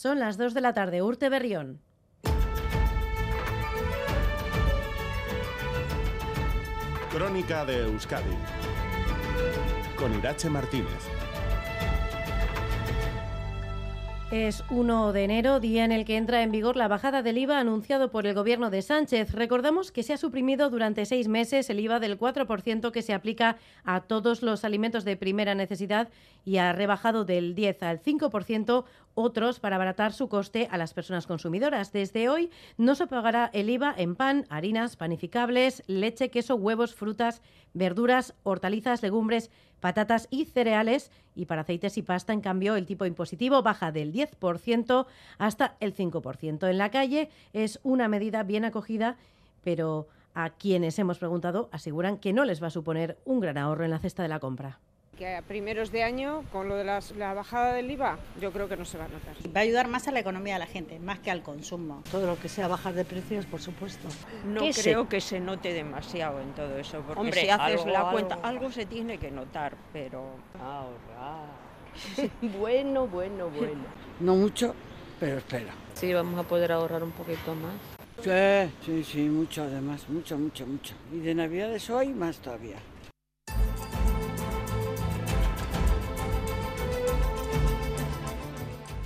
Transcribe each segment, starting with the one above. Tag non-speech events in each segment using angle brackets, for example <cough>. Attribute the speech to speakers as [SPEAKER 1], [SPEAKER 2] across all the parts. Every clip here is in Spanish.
[SPEAKER 1] Son las 2 de la tarde, Urte Berrión.
[SPEAKER 2] Crónica de Euskadi con Irache Martínez.
[SPEAKER 1] Es 1 de enero, día en el que entra en vigor la bajada del IVA anunciado por el gobierno de Sánchez. Recordamos que se ha suprimido durante seis meses el IVA del 4% que se aplica a todos los alimentos de primera necesidad y ha rebajado del 10 al 5% otros para abaratar su coste a las personas consumidoras. Desde hoy no se pagará el IVA en pan, harinas, panificables, leche, queso, huevos, frutas, verduras, hortalizas, legumbres, patatas y cereales y para aceites y pasta, en cambio, el tipo impositivo baja del 10% hasta el 5%. En la calle es una medida bien acogida, pero a quienes hemos preguntado aseguran que no les va a suponer un gran ahorro en la cesta de la compra
[SPEAKER 3] que a primeros de año, con lo de la bajada del IVA, yo creo que no se va a notar.
[SPEAKER 4] Va a ayudar más a la economía de la gente, más que al consumo.
[SPEAKER 5] Todo lo que sea bajar de precios, por supuesto.
[SPEAKER 6] No creo que se note demasiado en todo eso, porque si haces la cuenta, algo... se tiene que notar, pero...
[SPEAKER 7] Ahorrar. <laughs> bueno, bueno, bueno.
[SPEAKER 5] No mucho, pero espera.
[SPEAKER 8] Sí, vamos a poder ahorrar un poquito más.
[SPEAKER 5] Sí, sí, sí, mucho además, mucho, mucho, mucho. Y de Navidades hoy más todavía.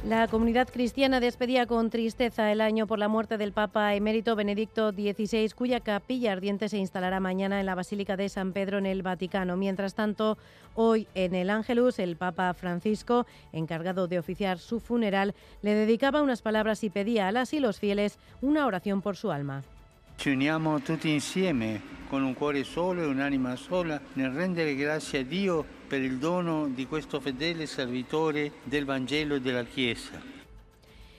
[SPEAKER 1] La comunidad cristiana despedía con tristeza el año por la muerte del Papa emérito Benedicto XVI, cuya capilla ardiente se instalará mañana en la Basílica de San Pedro en el Vaticano. Mientras tanto, hoy en el Ángelus, el Papa Francisco, encargado de oficiar su funeral, le dedicaba unas palabras y pedía a las y los fieles una oración por su alma.
[SPEAKER 9] Ci uniamo tutti insieme con un cuore solo e un'anima sola nel rendere grazie a Dio per il dono di questo fedele servitore del Vangelo e della Chiesa.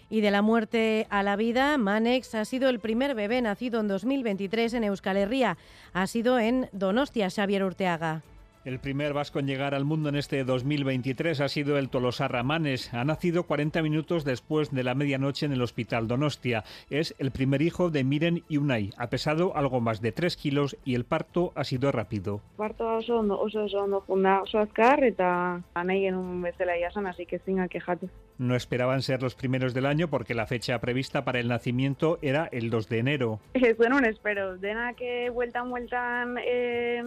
[SPEAKER 1] Y de la muerte a la vida, Manex ha sido el primer bebé nacido en 2023 en Euskal Herria. Ha sido en Donostia, Xavier Urteaga.
[SPEAKER 10] El primer vasco en llegar al mundo en este 2023 ha sido el Tolosa Ramanes. Ha nacido 40 minutos después de la medianoche en el Hospital Donostia. Es el primer hijo de Miren y Unai. Ha pesado algo más de 3 kilos y el parto ha sido rápido.
[SPEAKER 11] Parto oso ondo, oso oso ondo funda, oso azkar eta nahi genuen bezala jasan, así que zinga quejatu.
[SPEAKER 10] No esperaban ser los primeros del año porque la fecha prevista para el nacimiento era el 2 de enero. <laughs>
[SPEAKER 11] Ez un espero, dena que vueltan, vueltan... Eh,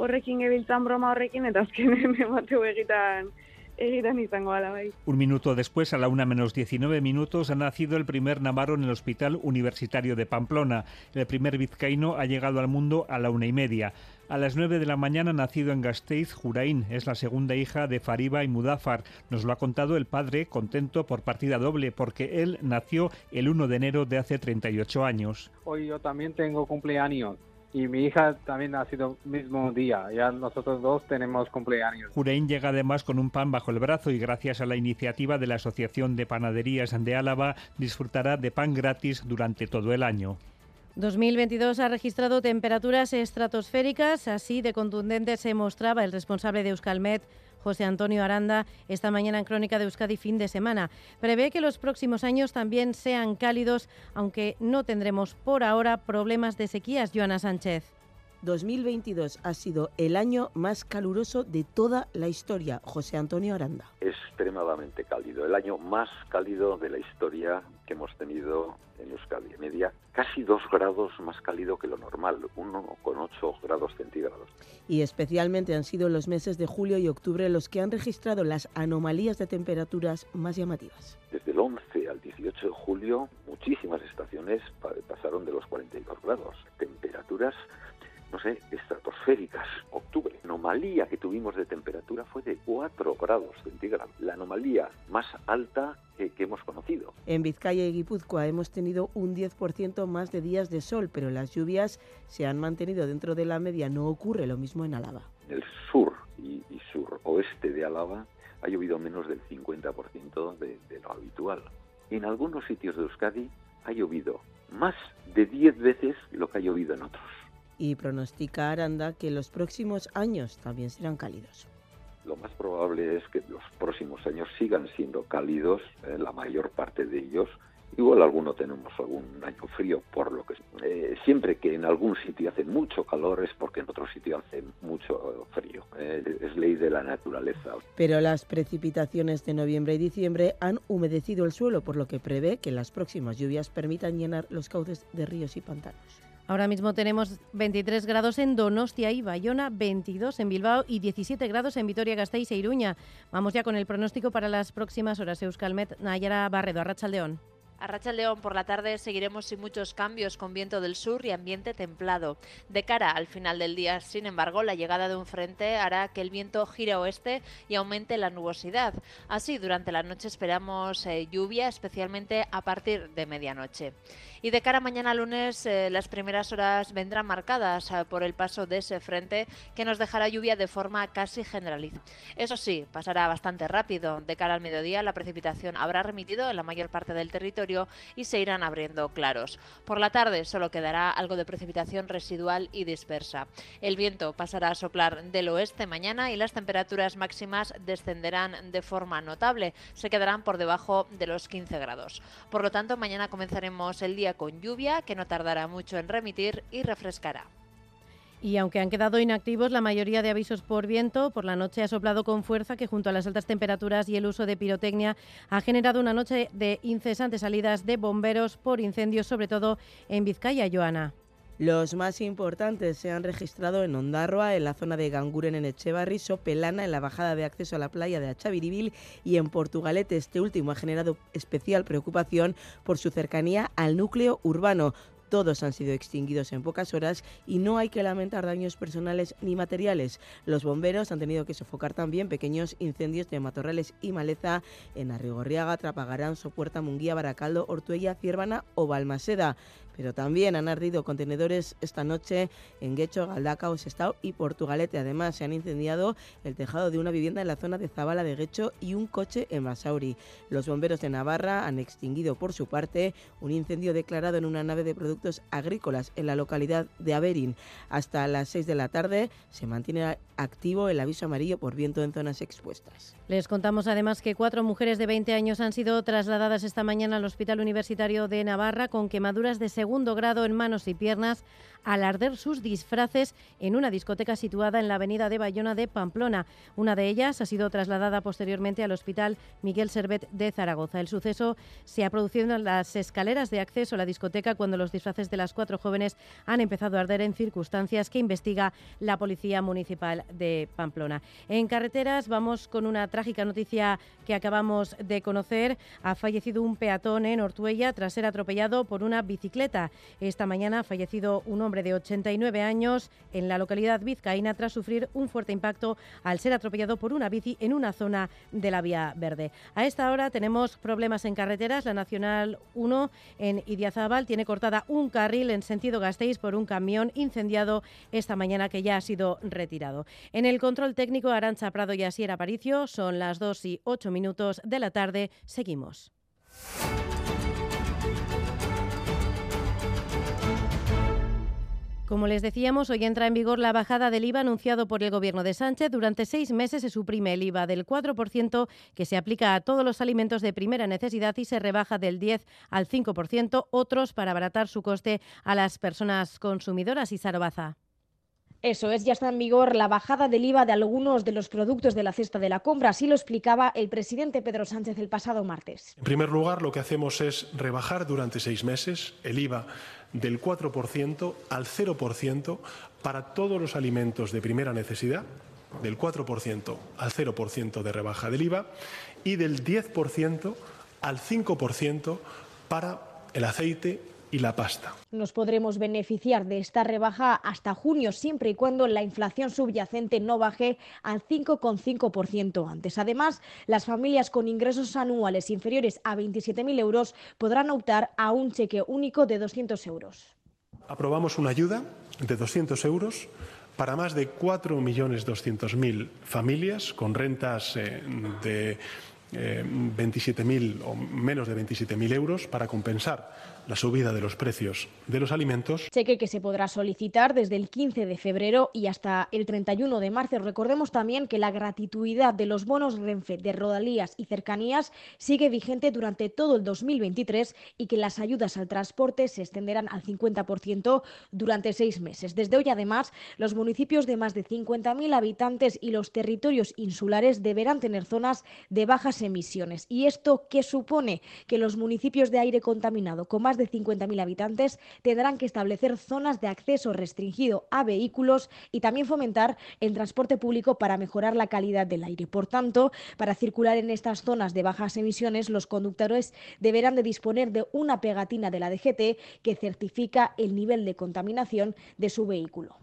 [SPEAKER 11] horrekin gebiltzan broma horrekin eta azkenen <laughs> emateu egitan egitan izango ala bai.
[SPEAKER 10] Un minuto después, a la una menos 19 minutos, ha nacido el primer navarro en el Hospital Universitario de Pamplona. El primer vizcaíno ha llegado al mundo a la una y media. A las 9 de la mañana, nacido en Gasteiz, Juraín, es la segunda hija de Fariba y Mudafar. Nos lo ha contado el padre, contento por partida doble, porque él nació el 1 de enero de hace 38 años.
[SPEAKER 12] Hoy yo también tengo cumpleaños y mi hija también ha sido mismo día. Ya nosotros dos tenemos cumpleaños.
[SPEAKER 10] Jurein llega además con un pan bajo el brazo y gracias a la iniciativa de la Asociación de Panaderías de Álava disfrutará de pan gratis durante todo el año.
[SPEAKER 1] 2022 ha registrado temperaturas estratosféricas, así de contundente se mostraba el responsable de Euskalmet José Antonio Aranda, esta mañana en Crónica de Euskadi fin de semana. Prevé que los próximos años también sean cálidos, aunque no tendremos por ahora problemas de sequías, Joana Sánchez.
[SPEAKER 13] 2022 ha sido el año más caluroso de toda la historia. José Antonio Aranda.
[SPEAKER 14] Extremadamente cálido, el año más cálido de la historia que hemos tenido en Euskadi. Media casi dos grados más cálido que lo normal, 1,8 grados centígrados.
[SPEAKER 13] Y especialmente han sido los meses de julio y octubre los que han registrado las anomalías de temperaturas más llamativas.
[SPEAKER 14] Desde el 11 al 18 de julio, muchísimas estaciones pasaron de los 42 grados. Temperaturas no sé, estratosféricas. Octubre, anomalía que tuvimos de temperatura fue de 4 grados centígrados, la anomalía más alta que, hemos conocido.
[SPEAKER 13] En Vizcaya y Guipúzcoa hemos tenido un 10% más de días de sol, pero las lluvias se han mantenido dentro de la media. No ocurre lo mismo en Álava.
[SPEAKER 14] En el sur y, y suroeste de Álava ha llovido menos del 50% de, de lo habitual. En algunos sitios de Euskadi ha llovido más de 10 veces lo que ha llovido en otros
[SPEAKER 13] y pronostica Aranda que los próximos años también serán cálidos.
[SPEAKER 14] Lo más probable es que los próximos años sigan siendo cálidos, en la mayor parte de ellos, Igual alguno tenemos algún año frío, por lo que eh, siempre que en algún sitio hace mucho calor es porque en otro sitio hace mucho frío. Eh, es ley de la naturaleza.
[SPEAKER 13] Pero las precipitaciones de noviembre y diciembre han humedecido el suelo, por lo que prevé que las próximas lluvias permitan llenar los cauces de ríos y pantanos.
[SPEAKER 1] Ahora mismo tenemos 23 grados en Donostia y Bayona, 22 en Bilbao y 17 grados en Vitoria-Gasteiz e Iruña. Vamos ya con el pronóstico para las próximas horas. Euskalmet, Nayara Barredo, Arrachaldeón.
[SPEAKER 15] A Racha León por la tarde seguiremos sin muchos cambios con viento del sur y ambiente templado. De cara al final del día, sin embargo, la llegada de un frente hará que el viento gire oeste y aumente la nubosidad. Así, durante la noche esperamos eh, lluvia, especialmente a partir de medianoche. Y de cara a mañana lunes, eh, las primeras horas vendrán marcadas eh, por el paso de ese frente que nos dejará lluvia de forma casi generalizada. Eso sí, pasará bastante rápido. De cara al mediodía, la precipitación habrá remitido en la mayor parte del territorio y se irán abriendo claros. Por la tarde solo quedará algo de precipitación residual y dispersa. El viento pasará a soplar del oeste mañana y las temperaturas máximas descenderán de forma notable. Se quedarán por debajo de los 15 grados. Por lo tanto, mañana comenzaremos el día con lluvia que no tardará mucho en remitir y refrescará.
[SPEAKER 1] Y aunque han quedado inactivos la mayoría de avisos por viento, por la noche ha soplado con fuerza que junto a las altas temperaturas y el uso de pirotecnia ha generado una noche de incesantes salidas de bomberos por incendios, sobre todo en Vizcaya, Joana.
[SPEAKER 13] Los más importantes se han registrado en Ondarroa, en la zona de Ganguren en Echevarri, Sopelana, en la bajada de acceso a la playa de Achaviribil y en Portugalete. Este último ha generado especial preocupación por su cercanía al núcleo urbano. Todos han sido extinguidos en pocas horas y no hay que lamentar daños personales ni materiales. Los bomberos han tenido que sofocar también pequeños incendios de matorrales y maleza en Arrigorriaga, Trapagarán, Sopuerta, Munguía, Baracaldo, Ortuella, Ciervana o Balmaseda pero también han ardido contenedores esta noche en Guecho, Galdacao, Sestao y Portugalete. Además, se han incendiado el tejado de una vivienda en la zona de Zabala de Guecho y un coche en Basauri. Los bomberos de Navarra han extinguido por su parte un incendio declarado en una nave de productos agrícolas en la localidad de Averín. Hasta las 6 de la tarde se mantiene activo el aviso amarillo por viento en zonas expuestas.
[SPEAKER 1] Les contamos además que cuatro mujeres de 20 años han sido trasladadas esta mañana al Hospital Universitario de Navarra con quemaduras de segundo grado en manos y piernas al arder sus disfraces en una discoteca situada en la avenida de Bayona de Pamplona. Una de ellas ha sido trasladada posteriormente al Hospital Miguel Servet de Zaragoza. El suceso se ha producido en las escaleras de acceso a la discoteca cuando los disfraces de las cuatro jóvenes han empezado a arder en circunstancias que investiga la Policía Municipal de Pamplona. En carreteras vamos con una trágica noticia que acabamos de conocer. Ha fallecido un peatón en Ortuella tras ser atropellado por una bicicleta. Esta mañana ha fallecido un hombre de 89 años en la localidad vizcaína tras sufrir un fuerte impacto al ser atropellado por una bici en una zona de la vía verde. A esta hora tenemos problemas en carreteras. La Nacional 1 en Idiazábal tiene cortada un carril en sentido Gasteiz por un camión incendiado esta mañana que ya ha sido retirado. En el control técnico Arancha Prado y Asier Aparicio son las 2 y 8 minutos de la tarde. Seguimos. Como les decíamos, hoy entra en vigor la bajada del IVA anunciado por el Gobierno de Sánchez. Durante seis meses se suprime el IVA del 4% que se aplica a todos los alimentos de primera necesidad y se rebaja del 10 al 5%, otros para abaratar su coste a las personas consumidoras. Y Sarobaza.
[SPEAKER 16] Eso es, ya está en vigor la bajada del IVA de algunos de los productos de la cesta de la compra, así lo explicaba el presidente Pedro Sánchez el pasado martes.
[SPEAKER 17] En primer lugar, lo que hacemos es rebajar durante seis meses el IVA del 4% al 0% para todos los alimentos de primera necesidad, del 4% al 0% de rebaja del IVA y del 10% al 5% para el aceite y la pasta.
[SPEAKER 16] Nos podremos beneficiar de esta rebaja hasta junio, siempre y cuando la inflación subyacente no baje al 5,5% antes. Además, las familias con ingresos anuales inferiores a 27.000 euros podrán optar a un cheque único de 200 euros.
[SPEAKER 17] Aprobamos una ayuda de 200 euros para más de 4.200.000 familias con rentas eh, de eh, 27.000 o menos de 27.000 euros para compensar la subida de los precios de los alimentos.
[SPEAKER 16] Cheque que se podrá solicitar desde el 15 de febrero y hasta el 31 de marzo. Recordemos también que la gratuidad de los bonos Renfe de Rodalías y Cercanías sigue vigente durante todo el 2023 y que las ayudas al transporte se extenderán al 50% durante seis meses. Desde hoy, además, los municipios de más de 50.000 habitantes y los territorios insulares deberán tener zonas de bajas emisiones. ¿Y esto qué supone? Que los municipios de aire contaminado con más de 50.000 habitantes tendrán que establecer zonas de acceso restringido a vehículos y también fomentar el transporte público para mejorar la calidad del aire. Por tanto, para circular en estas zonas de bajas emisiones, los conductores deberán de disponer de una pegatina de la DGT que certifica el nivel de contaminación de su vehículo.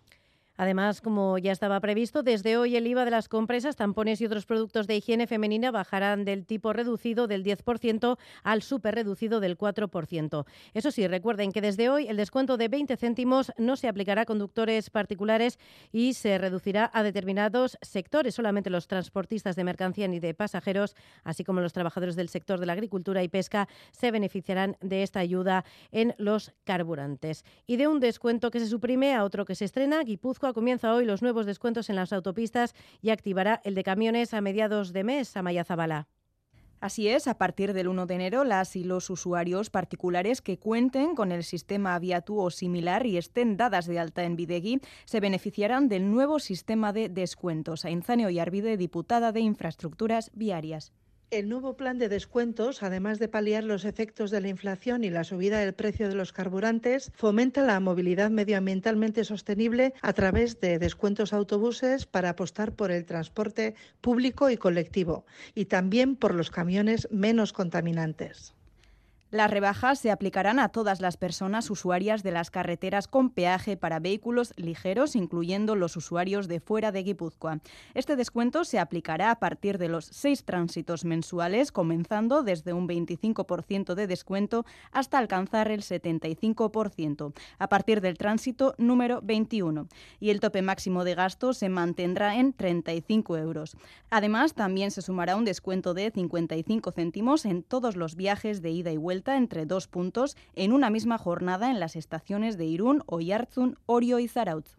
[SPEAKER 1] Además, como ya estaba previsto, desde hoy el IVA de las compresas, tampones y otros productos de higiene femenina bajarán del tipo reducido del 10% al super reducido del 4%. Eso sí, recuerden que desde hoy el descuento de 20 céntimos no se aplicará a conductores particulares y se reducirá a determinados sectores. Solamente los transportistas de mercancía ni de pasajeros, así como los trabajadores del sector de la agricultura y pesca, se beneficiarán de esta ayuda en los carburantes. Y de un descuento que se suprime a otro que se estrena, Guipúzcoa comienza hoy los nuevos descuentos en las autopistas y activará el de camiones a mediados de mes a Mayazabala.
[SPEAKER 18] Así es, a partir del 1 de enero, las y los usuarios particulares que cuenten con el sistema Aviatu o similar y estén dadas de alta en Videgui se beneficiarán del nuevo sistema de descuentos. Ainzane Oyarvide, diputada de Infraestructuras Viarias.
[SPEAKER 19] El nuevo plan de descuentos, además de paliar los efectos de la inflación y la subida del precio de los carburantes, fomenta la movilidad medioambientalmente sostenible a través de descuentos autobuses para apostar por el transporte público y colectivo y también por los camiones menos contaminantes.
[SPEAKER 18] Las rebajas se aplicarán a todas las personas usuarias de las carreteras con peaje para vehículos ligeros, incluyendo los usuarios de fuera de Guipúzcoa. Este descuento se aplicará a partir de los seis tránsitos mensuales, comenzando desde un 25% de descuento hasta alcanzar el 75%, a partir del tránsito número 21. Y el tope máximo de gasto se mantendrá en 35 euros. Además, también se sumará un descuento de 55 céntimos en todos los viajes de ida y vuelta entre dos puntos en una misma jornada en las estaciones de Irún, Oyarzún, Orio y Zarautz.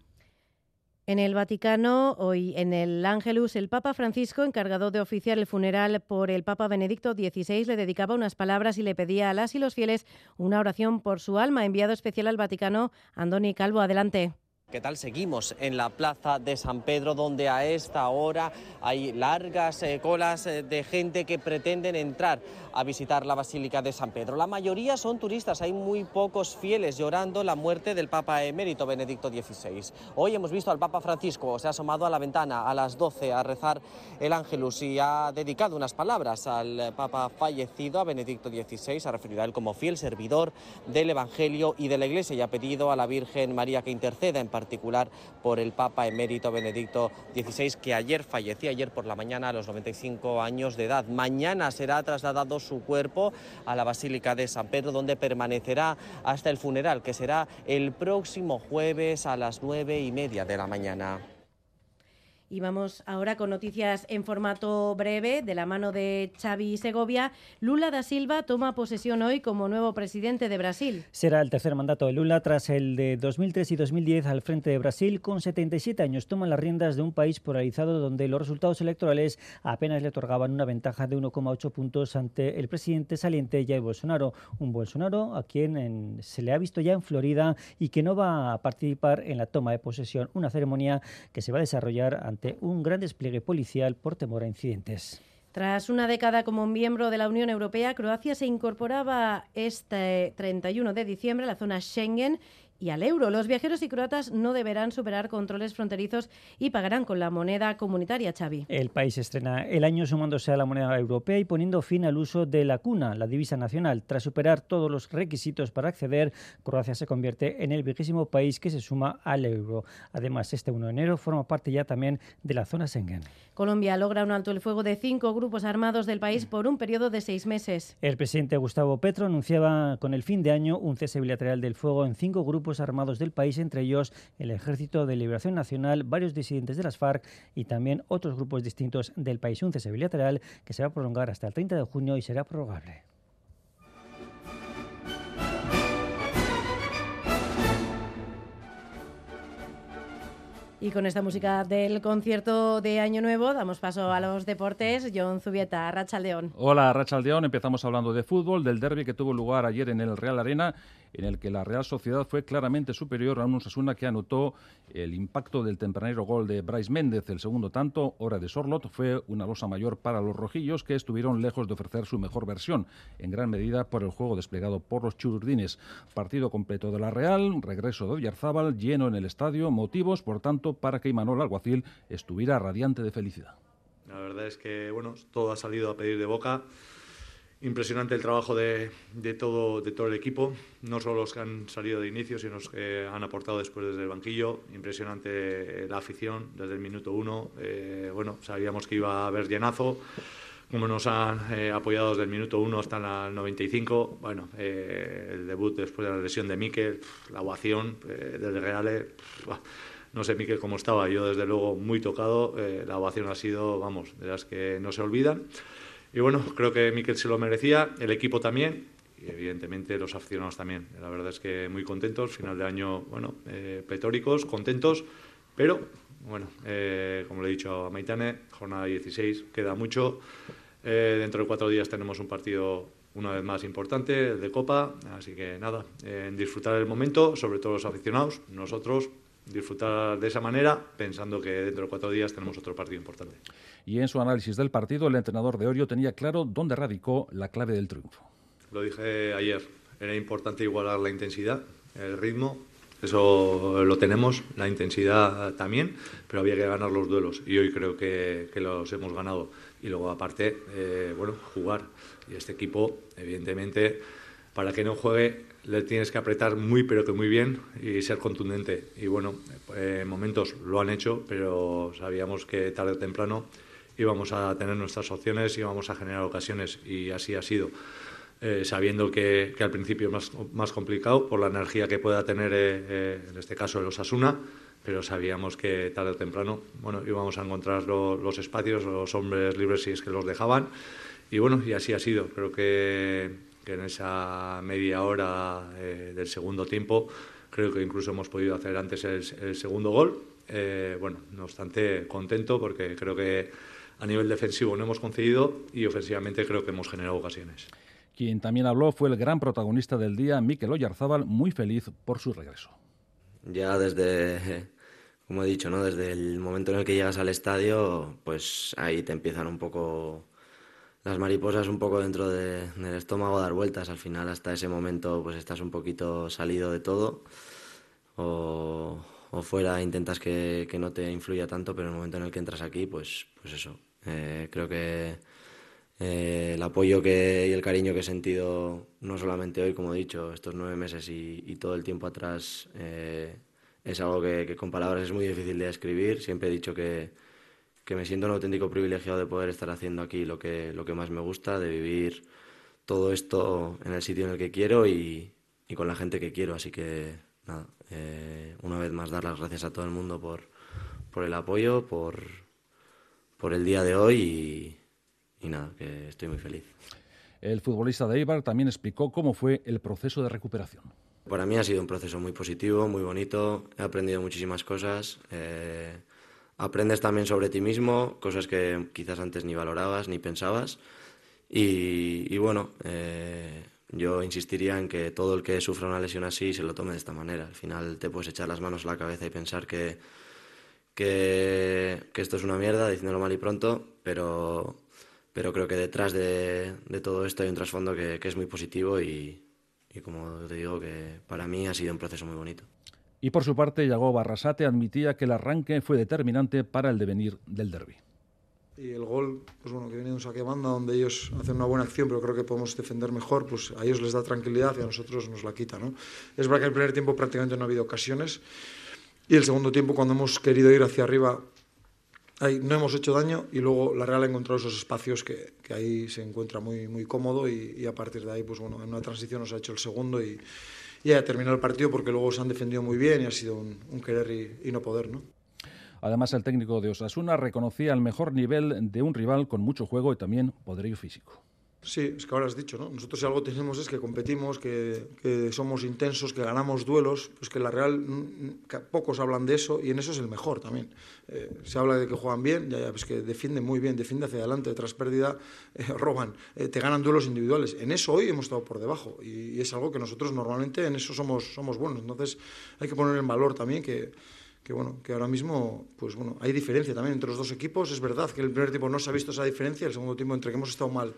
[SPEAKER 1] En el Vaticano, hoy en el Ángelus, el Papa Francisco, encargado de oficiar el funeral por el Papa Benedicto XVI, le dedicaba unas palabras y le pedía a las y los fieles una oración por su alma. Enviado especial al Vaticano, Andoni Calvo, adelante.
[SPEAKER 20] ¿Qué tal? Seguimos en la plaza de San Pedro, donde a esta hora hay largas eh, colas eh, de gente que pretenden entrar a visitar la Basílica de San Pedro. La mayoría son turistas, hay muy pocos fieles llorando la muerte del Papa emérito Benedicto XVI. Hoy hemos visto al Papa Francisco, se ha asomado a la ventana a las 12 a rezar el Ángelus y ha dedicado unas palabras al Papa fallecido, a Benedicto XVI, ha referido a él como fiel servidor del Evangelio y de la Iglesia y ha pedido a la Virgen María que interceda en particular por el Papa emérito Benedicto XVI, que ayer falleció, ayer por la mañana a los 95 años de edad. Mañana será trasladado su cuerpo a la Basílica de San Pedro, donde permanecerá hasta el funeral, que será el próximo jueves a las nueve y media de la mañana.
[SPEAKER 1] Y vamos ahora con noticias en formato breve de la mano de Xavi Segovia. Lula da Silva toma posesión hoy como nuevo presidente de Brasil.
[SPEAKER 21] Será el tercer mandato de Lula tras el de 2003 y 2010 al frente de Brasil. Con 77 años toma las riendas de un país polarizado donde los resultados electorales apenas le otorgaban una ventaja de 1,8 puntos ante el presidente saliente Jair Bolsonaro. Un Bolsonaro a quien se le ha visto ya en Florida y que no va a participar en la toma de posesión. Una ceremonia que se va a desarrollar ante un gran despliegue policial por temor a incidentes.
[SPEAKER 1] Tras una década como miembro de la Unión Europea, Croacia se incorporaba este 31 de diciembre a la zona Schengen y al euro. Los viajeros y croatas no deberán superar controles fronterizos y pagarán con la moneda comunitaria, Xavi.
[SPEAKER 21] El país estrena el año sumándose a la moneda europea y poniendo fin al uso de la cuna, la divisa nacional. Tras superar todos los requisitos para acceder, Croacia se convierte en el vigésimo país que se suma al euro. Además, este 1 de enero forma parte ya también de la zona Schengen.
[SPEAKER 1] Colombia logra un alto el fuego de cinco grupos armados del país por un periodo de seis meses.
[SPEAKER 21] El presidente Gustavo Petro anunciaba con el fin de año un cese bilateral del fuego en cinco grupos grupos armados del país, entre ellos el Ejército de Liberación Nacional, varios disidentes de las FARC y también otros grupos distintos del país. Un cese bilateral que se va a prolongar hasta el 30 de junio y será prorrogable.
[SPEAKER 1] Y con esta música del concierto de Año Nuevo damos paso a los deportes. John Zubieta, Rachaldeón.
[SPEAKER 22] Hola, Rachaldeón. Empezamos hablando de fútbol, del derby que tuvo lugar ayer en el Real Arena, en el que la Real Sociedad fue claramente superior a un Osasuna que anotó el impacto del tempranero gol de Bryce Méndez. El segundo tanto, hora de Sorlot, fue una losa mayor para los rojillos que estuvieron lejos de ofrecer su mejor versión, en gran medida por el juego desplegado por los chururdines. Partido completo de la Real, regreso de Oyarzábal, lleno en el estadio, motivos, por tanto, para que Imanol Alguacil estuviera radiante de felicidad.
[SPEAKER 23] La verdad es que bueno, todo ha salido a pedir de boca. Impresionante el trabajo de, todo, el equipo, no solo los que han salido de inicio, sino los que han aportado después desde el banquillo. Impresionante la afición desde el minuto uno. Eh, bueno, sabíamos que iba a haber llenazo, como nos han eh, apoyado desde el minuto uno hasta el 95. Bueno, eh, el debut después de la lesión de Miquel, la ovación desde Reales. No sé, Miquel, cómo estaba. Yo, desde luego, muy tocado. la ovación ha sido, vamos, de las que no se olvidan. Y bueno, creo que Miquel se lo merecía, el equipo también y evidentemente los aficionados también. La verdad es que muy contentos, final de año, bueno, eh, petóricos, contentos, pero bueno, eh, como le he dicho a Maitane, jornada 16, queda mucho. Eh, dentro de cuatro días tenemos un partido una vez más importante, el de Copa, así que nada, en disfrutar el momento, sobre todo los aficionados, nosotros disfrutar de esa manera, pensando que dentro de cuatro días tenemos otro partido importante.
[SPEAKER 22] Y en su análisis del partido, el entrenador de Orio tenía claro dónde radicó la clave del triunfo.
[SPEAKER 23] Lo dije ayer, era importante igualar la intensidad, el ritmo, eso lo tenemos, la intensidad también, pero había que ganar los duelos y hoy creo que, los hemos ganado. Y luego aparte, eh, bueno, jugar. Y este equipo, evidentemente, para que no juegue le tienes que apretar muy pero que muy bien y ser contundente. Y bueno, en momentos lo han hecho, pero sabíamos que tarde o temprano íbamos a tener nuestras opciones, íbamos a generar ocasiones y así ha sido. Eh, sabiendo que, al principio es más, más, complicado por la energía que pueda tener, eh, eh, en este caso, el Osasuna, pero sabíamos que tarde o temprano bueno, íbamos a encontrar los espacios, los hombres libres si es que los dejaban. Y bueno, y así ha sido. Creo que que en esa media hora eh, del segundo tiempo creo que incluso hemos podido hacer antes el, segundo gol. Eh, bueno, no obstante, contento porque creo que a nivel defensivo no hemos concedido y ofensivamente creo que hemos generado ocasiones.
[SPEAKER 22] Quien también habló fue el gran protagonista del día, Mikel Oyarzábal, muy feliz por su regreso.
[SPEAKER 24] Ya desde, como he dicho, ¿no? desde el momento en el que llegas al estadio, pues ahí te empiezan un poco las mariposas un poco dentro del estómago dar vueltas. Al final, hasta ese momento, pues estás un poquito salido de todo. O, fuera intentas que, no te influya tanto, pero en el momento en el que entras aquí, pues, pues eso. Eh, creo que eh, el apoyo que, y el cariño que he sentido, no solamente hoy, como he dicho, estos nueve meses y, todo el tiempo atrás, eh, es algo que, con palabras es muy difícil de describir. Siempre he dicho que, que me siento un auténtico privilegiado de poder estar haciendo aquí lo que, lo que más me gusta, de vivir todo esto en el sitio en el que quiero y, con la gente que quiero. Así que, nada, eh, una vez más dar las gracias a todo el mundo por, por el apoyo, por, por el día de hoy y, y nada, que estoy muy feliz.
[SPEAKER 22] El futbolista de Eibar también explicó cómo fue el proceso de recuperación.
[SPEAKER 24] Para mí ha sido un proceso muy positivo, muy bonito. He aprendido muchísimas cosas. Eh, aprendes también sobre ti mismo, cosas que quizás antes ni valorabas ni pensabas. Y, bueno, eh, yo insistiría en que todo el que sufra una lesión así se lo tome de esta manera. Al final te puedes echar las manos a la cabeza y pensar que, que, esto es una mierda, diciéndolo mal y pronto, pero, pero creo que detrás de, todo esto hay un trasfondo que, que es muy positivo y, y como te digo, que para mí ha sido un proceso muy bonito.
[SPEAKER 22] Y por su parte, Yago Barrasate admitía que el arranque fue determinante para el devenir del derby.
[SPEAKER 25] Y el gol, pues bueno, que viene de un saque banda donde ellos hacen una buena acción, pero creo que podemos defender mejor, pues a ellos les da tranquilidad y a nosotros nos la quita, ¿no? Es verdad que el primer tiempo prácticamente no ha habido ocasiones y el segundo tiempo cuando hemos querido ir hacia arriba ahí no hemos hecho daño y luego la Real ha encontrado esos espacios que, que ahí se encuentra muy, muy cómodo y, y, a partir de ahí, pues bueno, en una transición nos ha hecho el segundo y, y haya terminado el partido porque luego se han defendido muy bien y ha sido un, querer y, y no poder, ¿no?
[SPEAKER 22] Además, el técnico de Osasuna reconocía el mejor nivel de un rival con mucho juego y también poderío físico.
[SPEAKER 25] Sí, es que ahora has dicho, ¿no? Nosotros si algo tenemos es que competimos, que, somos intensos, que ganamos duelos, pues que la Real, que pocos hablan de eso y en eso es el mejor también. Eh, se habla de que juegan bien, ya, ya, pues que defienden muy bien, defienden hacia adelante, tras pérdida, eh, <laughs> roban, eh, te ganan duelos individuales. En eso hoy hemos estado por debajo y, y, es algo que nosotros normalmente en eso somos, somos buenos. Entonces hay que poner en valor también que que bueno, que ahora mismo pues bueno, hay diferencia también entre los dos equipos. Es verdad que el primer tiempo no se ha visto esa diferencia, el segundo tiempo entre que hemos estado mal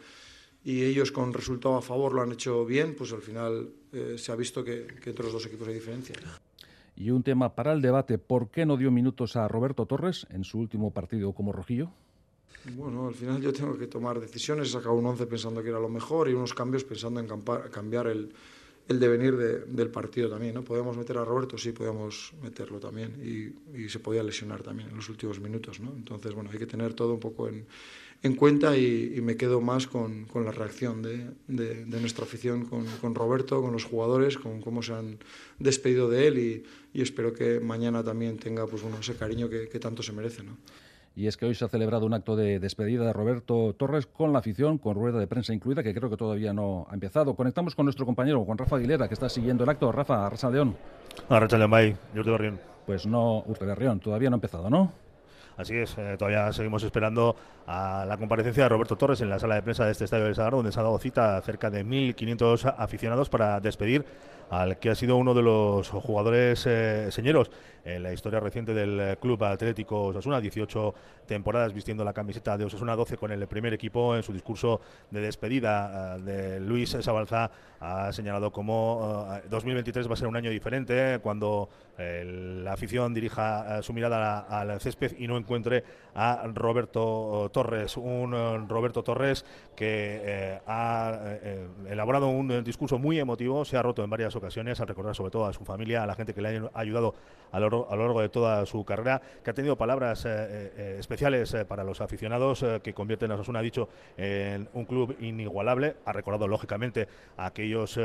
[SPEAKER 25] y ellos con resultado a favor lo han hecho bien, pues al final eh, se ha visto que, que, entre los dos equipos hay diferencia.
[SPEAKER 22] Y un tema para el debate, ¿por qué no dio minutos a Roberto Torres en su último partido como rojillo?
[SPEAKER 25] Bueno, al final yo tengo que tomar decisiones, he sacado un 11 pensando que era lo mejor y unos cambios pensando en cambiar el, el devenir de, del partido también. ¿no? ¿Podemos meter a Roberto? Sí, podíamos meterlo también y, y, se podía lesionar también en los últimos minutos. ¿no? Entonces, bueno, hay que tener todo un poco en, en cuenta y, y, me quedo más con, con la reacción de, de, de nuestra afición con, con, Roberto, con los jugadores, con cómo se han despedido de él y, y espero que mañana también tenga pues, bueno, ese cariño que, que tanto se merece. ¿no?
[SPEAKER 22] y es que hoy se ha celebrado un acto de despedida de Roberto Torres con la afición, con rueda de prensa incluida, que creo que todavía no ha empezado. Conectamos con nuestro compañero Juan Rafa Aguilera, que está siguiendo el acto. Rafa, Arracha León.
[SPEAKER 26] Arracha León.
[SPEAKER 22] Pues no, Urte Berrión, todavía no ha empezado, ¿no?
[SPEAKER 26] Así es, eh, todavía seguimos esperando a la comparecencia de Roberto Torres en la sala de prensa de este estadio del Sagar, donde se ha dado cita a cerca de 1.500 aficionados para despedir al que ha sido uno de los jugadores eh, señeros en la historia reciente del Club Atlético Osasuna, 18 temporadas vistiendo la camiseta de Osasuna, 12 con el primer equipo. En su discurso de despedida eh, de Luis Sabalza ha señalado como 2023 va a ser un año diferente cuando la afición dirija su mirada al césped y no encuentre a Roberto Torres, un Roberto Torres que eh, ha eh, elaborado un discurso muy emotivo, se ha roto en varias al recordar sobre todo a su familia, a la gente que le ha ayudado a lo, a lo largo de toda su carrera, que ha tenido palabras eh, especiales para los aficionados que convierten a Osasuna, ha dicho, en un club inigualable, ha recordado lógicamente aquellos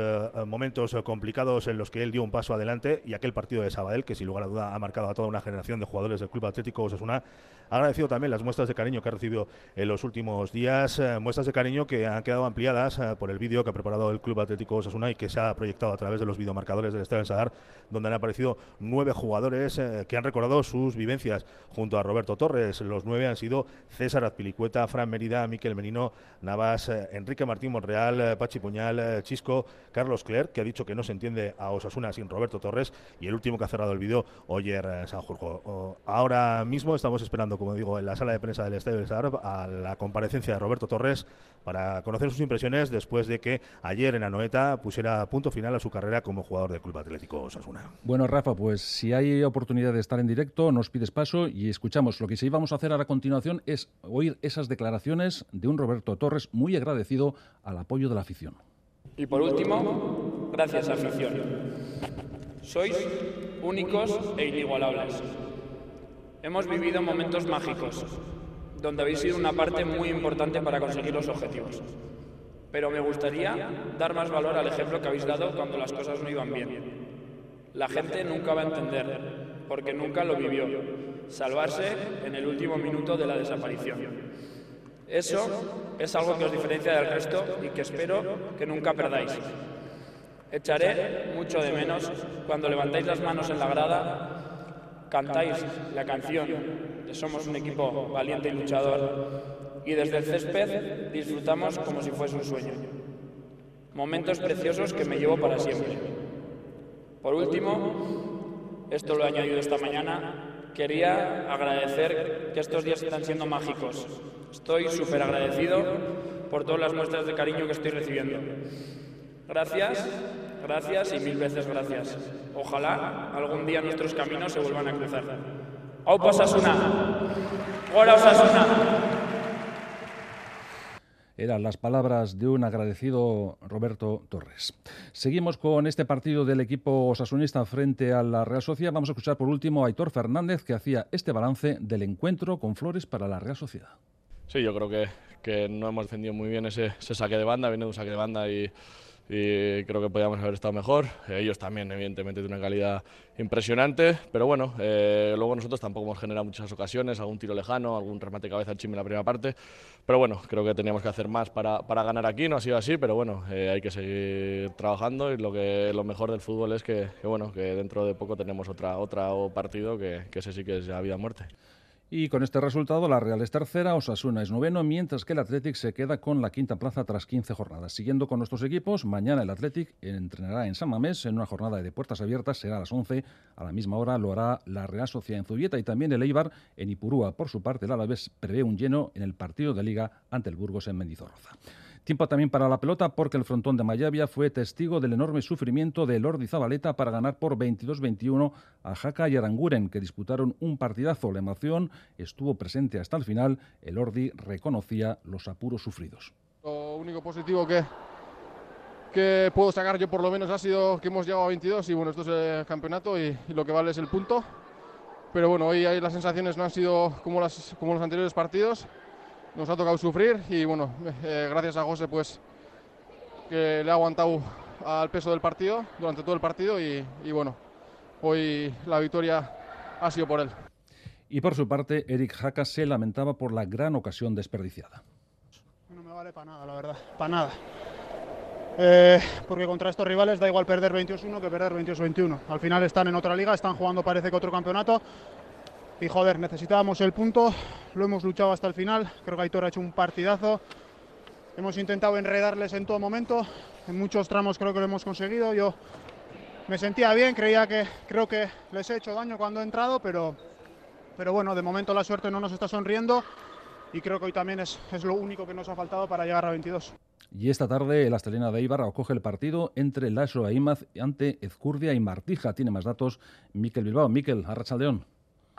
[SPEAKER 26] momentos complicados en los que él dio un paso adelante y aquel partido de Sabadell que sin lugar a duda ha marcado a toda una generación de jugadores del Club Atlético Osasuna. Ha agradecido también las muestras de cariño que ha recibido en los últimos días, eh, muestras de cariño que han quedado ampliadas eh, por el vídeo que ha preparado el Club Atlético Osasuna y que se ha proyectado a través de los videomarcadores del Estadio Sadar, donde han aparecido nueve jugadores eh, que han recordado sus vivencias junto a Roberto Torres. Los nueve han sido César Azpilicueta, Fran Merida, Miquel Menino, Navas, Enrique Martín Monreal, Pachi Puñal, Chisco, Carlos Clerc, que ha dicho que no se entiende a Osasuna sin Roberto Torres, y el último que ha cerrado el vídeo, Oyer Sanjurjo. Ahora mismo estamos esperando como digo, en la sala de prensa del Estadio del Sadar a la comparecencia de Roberto Torres para conocer sus impresiones después de que ayer en Anoeta pusiera punto final a su carrera como jugador del Club Atlético Osasuna.
[SPEAKER 22] Bueno, Rafa, pues si hay oportunidad de estar en directo, nos pides paso y escuchamos. Lo que sí vamos a hacer ahora a continuación es oír esas declaraciones de un Roberto Torres muy agradecido al apoyo de la afición.
[SPEAKER 27] Y por último, gracias afición. Sois únicos e inigualables. Hemos vivido momentos mágicos, donde habéis sido una parte muy importante para conseguir los objetivos. Pero me gustaría dar más valor al ejemplo que habéis dado cuando las cosas no iban bien. La gente nunca va a entender, porque nunca lo vivió, salvarse en el último minuto de la desaparición. Eso es algo que os diferencia del resto y que espero que nunca perdáis. Echaré mucho de menos cuando levantáis las manos en la grada cantáis la canción de Somos un equipo valiente y luchador y desde el césped disfrutamos como si fuese un sueño. Momentos preciosos que me llevo para siempre. Por último, esto lo he añadido esta mañana, quería agradecer que estos días están siendo mágicos. Estoy súper agradecido por todas las muestras de cariño que estoy recibiendo. Gracias Gracias y mil veces gracias. Ojalá algún día nuestros caminos se vuelvan a cruzar. ¡Aupa Osasuna! ¡Hola Osasuna!
[SPEAKER 22] Eran las palabras de un agradecido Roberto Torres. Seguimos con este partido del equipo osasunista frente a la Real Sociedad. Vamos a escuchar por último a Aitor Fernández que hacía este balance del encuentro con Flores para la Real Sociedad.
[SPEAKER 28] Sí, yo creo que, que no hemos defendido muy bien ese, ese saque de banda, viene de un saque de banda y
[SPEAKER 29] y creo que podíamos haber estado mejor. Ellos también, evidentemente, de una calidad impresionante, pero bueno, eh, luego nosotros tampoco hemos generado muchas ocasiones, algún tiro lejano, algún remate cabeza al chime en la primera parte, pero bueno, creo que teníamos que hacer más para, para ganar aquí, no ha sido así, pero bueno, eh, hay que seguir trabajando y lo, que, lo mejor del fútbol es que, que, bueno, que dentro de poco tenemos otra, otra partido que, que ese sí que es ya vida o muerte.
[SPEAKER 22] Y con este resultado, la Real es tercera, Osasuna es noveno, mientras que el Athletic se queda con la quinta plaza tras 15 jornadas. Siguiendo con nuestros equipos, mañana el Athletic entrenará en San Mamés en una jornada de puertas abiertas, será a las 11. A la misma hora lo hará la Real Sociedad en Zubieta y también el Eibar en Ipurúa. Por su parte, el Alavés prevé un lleno en el partido de Liga ante el Burgos en Mendizorroza. Tiempo también para la pelota porque el frontón de Mayavia fue testigo del enorme sufrimiento de Lordi Zabaleta para ganar por 22-21 a Jaca y Aranguren, que disputaron un partidazo. La emoción estuvo presente hasta el final. El Ordi reconocía los apuros sufridos.
[SPEAKER 28] Lo único positivo que, que puedo sacar yo por lo menos ha sido que hemos llegado a 22 y bueno, esto es el campeonato y, y lo que vale es el punto. Pero bueno, hoy las sensaciones no han sido como, las, como los anteriores partidos nos ha tocado sufrir y bueno, eh, gracias a José pues que le ha aguantado al peso del partido durante todo el partido y, y, bueno, hoy la victoria ha sido por él.
[SPEAKER 22] Y por su parte, Eric Jaca se lamentaba por la gran ocasión desperdiciada.
[SPEAKER 30] No me vale para nada, la verdad, para nada. Eh, porque contra estos rivales da igual perder 21 que perder 22-21. Al final están en otra liga, están jugando parece que otro campeonato y joder, necesitábamos el punto, lo hemos luchado hasta el final, creo que Aitor ha hecho un partidazo, hemos intentado enredarles en todo momento, en muchos tramos creo que lo hemos conseguido, yo me sentía bien, creía que creo que les he hecho daño cuando he entrado, pero, pero bueno, de momento la suerte no nos está sonriendo y creo que hoy también es, es lo único que nos ha faltado para llegar a 22.
[SPEAKER 22] Y esta tarde el Astelena de Ibarra acoge el partido entre Lasso e Imaz ante Ezcurdia y Martija. Tiene más datos Miquel Bilbao. Miquel, Arrachaldeón.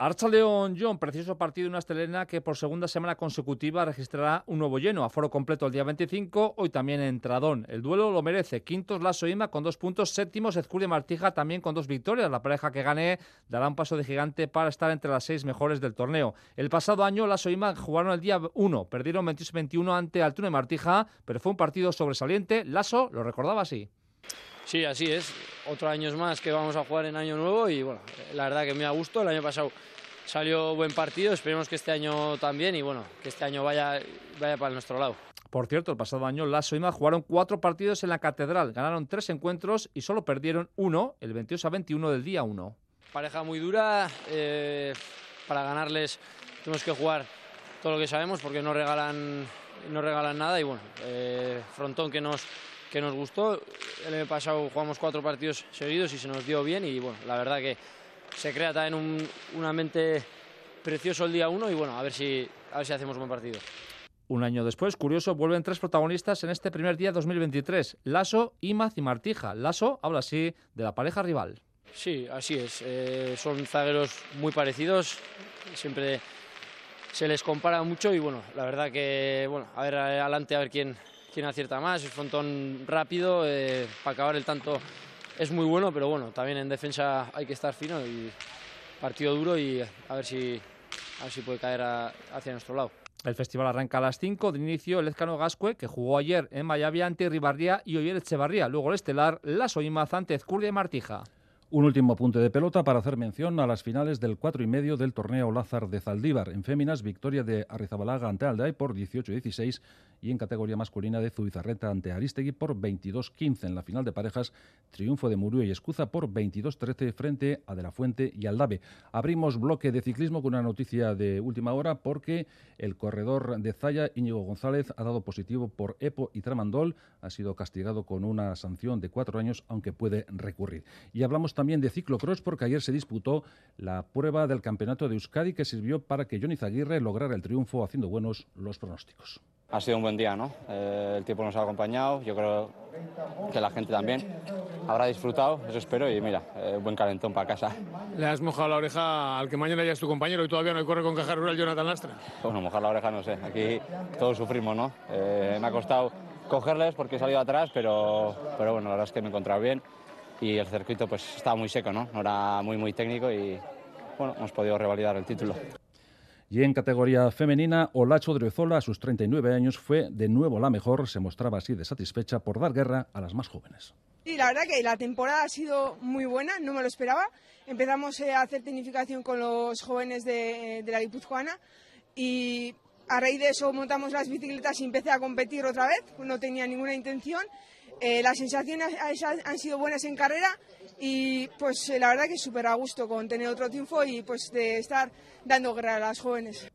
[SPEAKER 31] Archa León John, precioso partido en una estelena que por segunda semana consecutiva registrará un nuevo lleno, aforo completo el día 25, hoy también en Tradón. El duelo lo merece, quintos Lasso Ima con dos puntos, séptimos Ezcuria Martija también con dos victorias. La pareja que gane dará un paso de gigante para estar entre las seis mejores del torneo. El pasado año Lasso Ima jugaron el día 1, perdieron 28-21 ante Altuna y Martija, pero fue un partido sobresaliente. Lasso lo recordaba así.
[SPEAKER 32] Sí, así es. Otro año más que vamos a jugar en Año Nuevo y bueno, la verdad que me ha gustado. El año pasado salió buen partido, esperemos que este año también y bueno, que este año vaya, vaya para nuestro lado.
[SPEAKER 31] Por cierto, el pasado año Lasso y jugaron cuatro partidos en la Catedral, ganaron tres encuentros y solo perdieron uno, el 22 a 21 del día 1.
[SPEAKER 32] Pareja muy dura, eh, para ganarles tenemos que jugar todo lo que sabemos porque no regalan, no regalan nada y bueno, eh, frontón que nos, que nos gustó. El año pasado jugamos cuatro partidos seguidos y se nos dio bien y bueno, la verdad que se crea también un, una mente precioso el día uno y bueno, a ver si, a ver si hacemos un buen partido.
[SPEAKER 31] Un año después, curioso, vuelven tres protagonistas en este primer día 2023, Lasso, Imaz y Martija. Lasso habla así de la pareja rival.
[SPEAKER 32] Sí, así es. Eh, son zagueros muy parecidos, siempre se les compara mucho y bueno, la verdad que, bueno, a ver adelante a ver quién, quién acierta más. Es frontón rápido, eh, para acabar el tanto es muy bueno, pero bueno, también en defensa hay que estar fino y partido duro y a ver si, a ver si puede caer a, hacia nuestro lado.
[SPEAKER 31] El festival arranca a las 5 de inicio el Ezcano Gascue, que jugó ayer en Mayavia ante Ribarría y hoy el Echevarría. Luego el Estelar, la Soimaz ante Ezcurdia y Martija.
[SPEAKER 22] Un último apunte de pelota para hacer mención a las finales del 4 y medio del torneo Lázar de Zaldívar. En féminas, victoria de Arrizabalaga ante Alday por 18-16 y en categoría masculina de Zubizarreta ante Aristegui por 22-15. En la final de parejas, triunfo de Murillo y Escuza por 22-13 frente a De la Fuente y Aldave. Abrimos bloque de ciclismo con una noticia de última hora porque el corredor de Zaya, Íñigo González, ha dado positivo por EPO y Tramandol. Ha sido castigado con una sanción de cuatro años, aunque puede recurrir. Y hablamos también de ciclocross porque ayer se disputó la prueba del campeonato de Euskadi que sirvió para que Johnny Zaguirre lograra el triunfo haciendo buenos los pronósticos.
[SPEAKER 33] Ha sido un buen día, ¿no? Eh, el tiempo nos ha acompañado, yo creo que la gente también habrá disfrutado, eso espero, y mira, eh, buen calentón para casa.
[SPEAKER 34] Le has mojado la oreja al que mañana ya es tu compañero y todavía no corre con caja rural Jonathan Lastra.
[SPEAKER 33] Bueno, mojar la oreja no sé, aquí todos sufrimos, ¿no? Eh, me ha costado cogerles porque he salido atrás, pero, pero bueno, la verdad es que me he encontrado bien y el circuito pues estaba muy seco, ¿no? No era muy muy técnico y bueno, hemos podido revalidar el título.
[SPEAKER 22] Y en categoría femenina, Olacho Driozola, a sus 39 años, fue de nuevo la mejor. Se mostraba así de satisfecha por dar guerra a las más jóvenes.
[SPEAKER 35] Sí, la verdad que la temporada ha sido muy buena, no me lo esperaba. Empezamos eh, a hacer tecnificación con los jóvenes de, de la Guipuzcoana y a raíz de eso montamos las bicicletas y empecé a competir otra vez, no tenía ninguna intención. Eh, las sensaciones han sido buenas en carrera y pues eh, la verdad que súper a gusto con tener otro triunfo y pues de estar dando guerra a las jóvenes.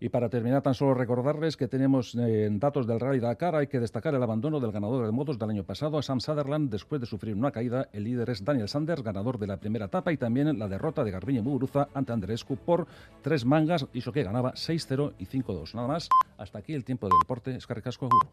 [SPEAKER 22] Y para terminar, tan solo recordarles que tenemos eh, datos del Rally Dakar. Hay que destacar el abandono del ganador de modos del año pasado, Sam Sutherland, después de sufrir una caída. El líder es Daniel Sanders, ganador de la primera etapa, y también la derrota de Garbiñe Muguruza ante Andrescu por tres mangas, hizo que ganaba 6-0 y 5-2. Nada más, hasta aquí el tiempo del deporte. Es Agur.